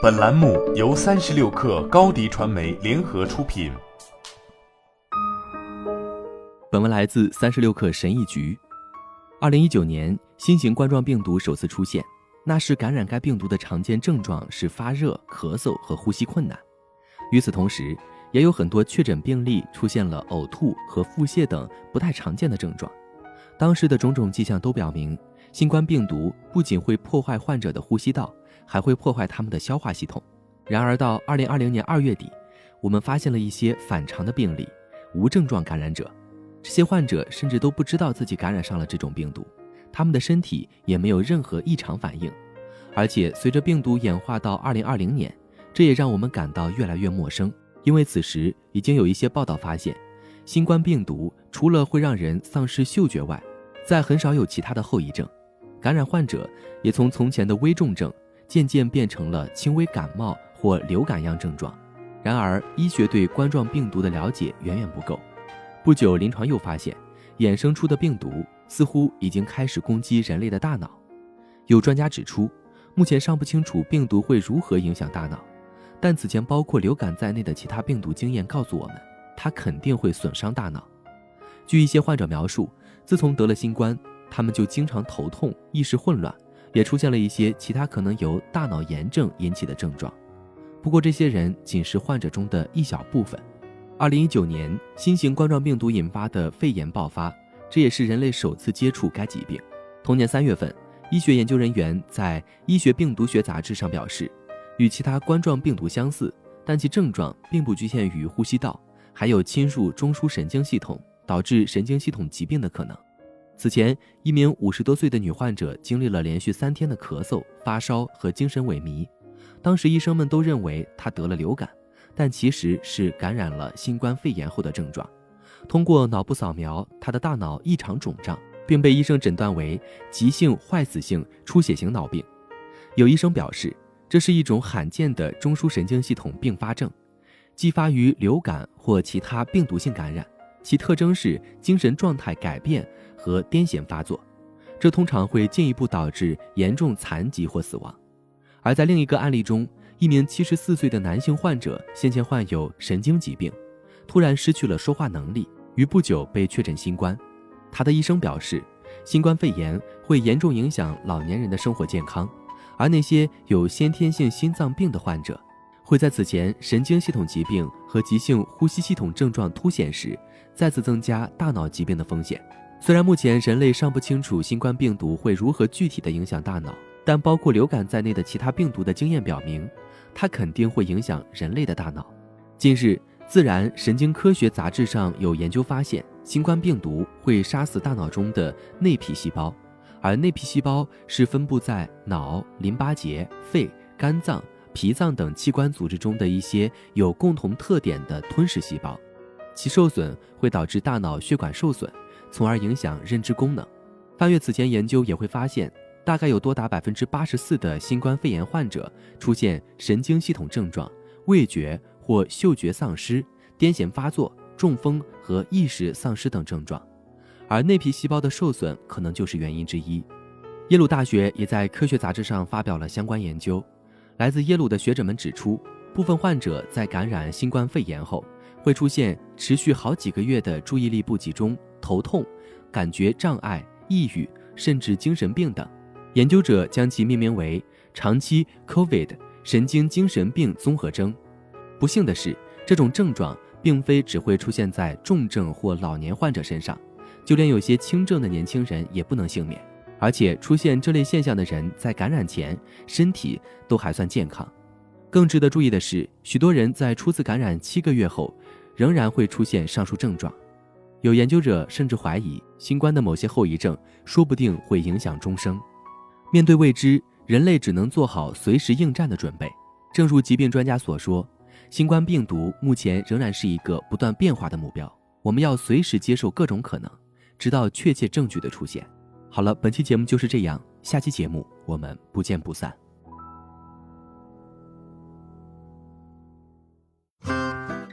本栏目由三十六氪高低传媒联合出品。本文来自三十六氪神译局。二零一九年，新型冠状病毒首次出现，那时感染该病毒的常见症状是发热、咳嗽和呼吸困难。与此同时，也有很多确诊病例出现了呕吐和腹泻等不太常见的症状。当时的种种迹象都表明，新冠病毒不仅会破坏患者的呼吸道。还会破坏他们的消化系统。然而，到二零二零年二月底，我们发现了一些反常的病例——无症状感染者。这些患者甚至都不知道自己感染上了这种病毒，他们的身体也没有任何异常反应。而且，随着病毒演化到二零二零年，这也让我们感到越来越陌生。因为此时已经有一些报道发现，新冠病毒除了会让人丧失嗅觉外，再很少有其他的后遗症。感染患者也从从前的危重症。渐渐变成了轻微感冒或流感样症状。然而，医学对冠状病毒的了解远远不够。不久，临床又发现，衍生出的病毒似乎已经开始攻击人类的大脑。有专家指出，目前尚不清楚病毒会如何影响大脑，但此前包括流感在内的其他病毒经验告诉我们，它肯定会损伤大脑。据一些患者描述，自从得了新冠，他们就经常头痛、意识混乱。也出现了一些其他可能由大脑炎症引起的症状，不过这些人仅是患者中的一小部分。二零一九年，新型冠状病毒引发的肺炎爆发，这也是人类首次接触该疾病。同年三月份，医学研究人员在《医学病毒学杂志》上表示，与其他冠状病毒相似，但其症状并不局限于呼吸道，还有侵入中枢神经系统，导致神经系统疾病的可能。此前，一名五十多岁的女患者经历了连续三天的咳嗽、发烧和精神萎靡。当时医生们都认为她得了流感，但其实是感染了新冠肺炎后的症状。通过脑部扫描，她的大脑异常肿胀，并被医生诊断为急性坏死性出血性脑病。有医生表示，这是一种罕见的中枢神经系统并发症，继发于流感或其他病毒性感染，其特征是精神状态改变。和癫痫发作，这通常会进一步导致严重残疾或死亡。而在另一个案例中，一名七十四岁的男性患者先前患有神经疾病，突然失去了说话能力，于不久被确诊新冠。他的医生表示，新冠肺炎会严重影响老年人的生活健康，而那些有先天性心脏病的患者，会在此前神经系统疾病和急性呼吸系统症状凸显时，再次增加大脑疾病的风险。虽然目前人类尚不清楚新冠病毒会如何具体的影响大脑，但包括流感在内的其他病毒的经验表明，它肯定会影响人类的大脑。近日，《自然神经科学》杂志上有研究发现，新冠病毒会杀死大脑中的内皮细胞，而内皮细胞是分布在脑、淋巴结、肺、肝脏、脾脏等器官组织中的一些有共同特点的吞噬细胞，其受损会导致大脑血管受损。从而影响认知功能。翻阅此前研究也会发现，大概有多达百分之八十四的新冠肺炎患者出现神经系统症状、味觉或嗅觉丧失、癫痫发作、中风和意识丧失等症状，而内皮细胞的受损可能就是原因之一。耶鲁大学也在科学杂志上发表了相关研究。来自耶鲁的学者们指出，部分患者在感染新冠肺炎后，会出现持续好几个月的注意力不集中。头痛、感觉障碍、抑郁，甚至精神病等，研究者将其命名为长期 COVID 神经精神病综合征。不幸的是，这种症状并非只会出现在重症或老年患者身上，就连有些轻症的年轻人也不能幸免。而且，出现这类现象的人在感染前身体都还算健康。更值得注意的是，许多人在初次感染七个月后，仍然会出现上述症状。有研究者甚至怀疑，新冠的某些后遗症说不定会影响终生。面对未知，人类只能做好随时应战的准备。正如疾病专家所说，新冠病毒目前仍然是一个不断变化的目标，我们要随时接受各种可能，直到确切证据的出现。好了，本期节目就是这样，下期节目我们不见不散。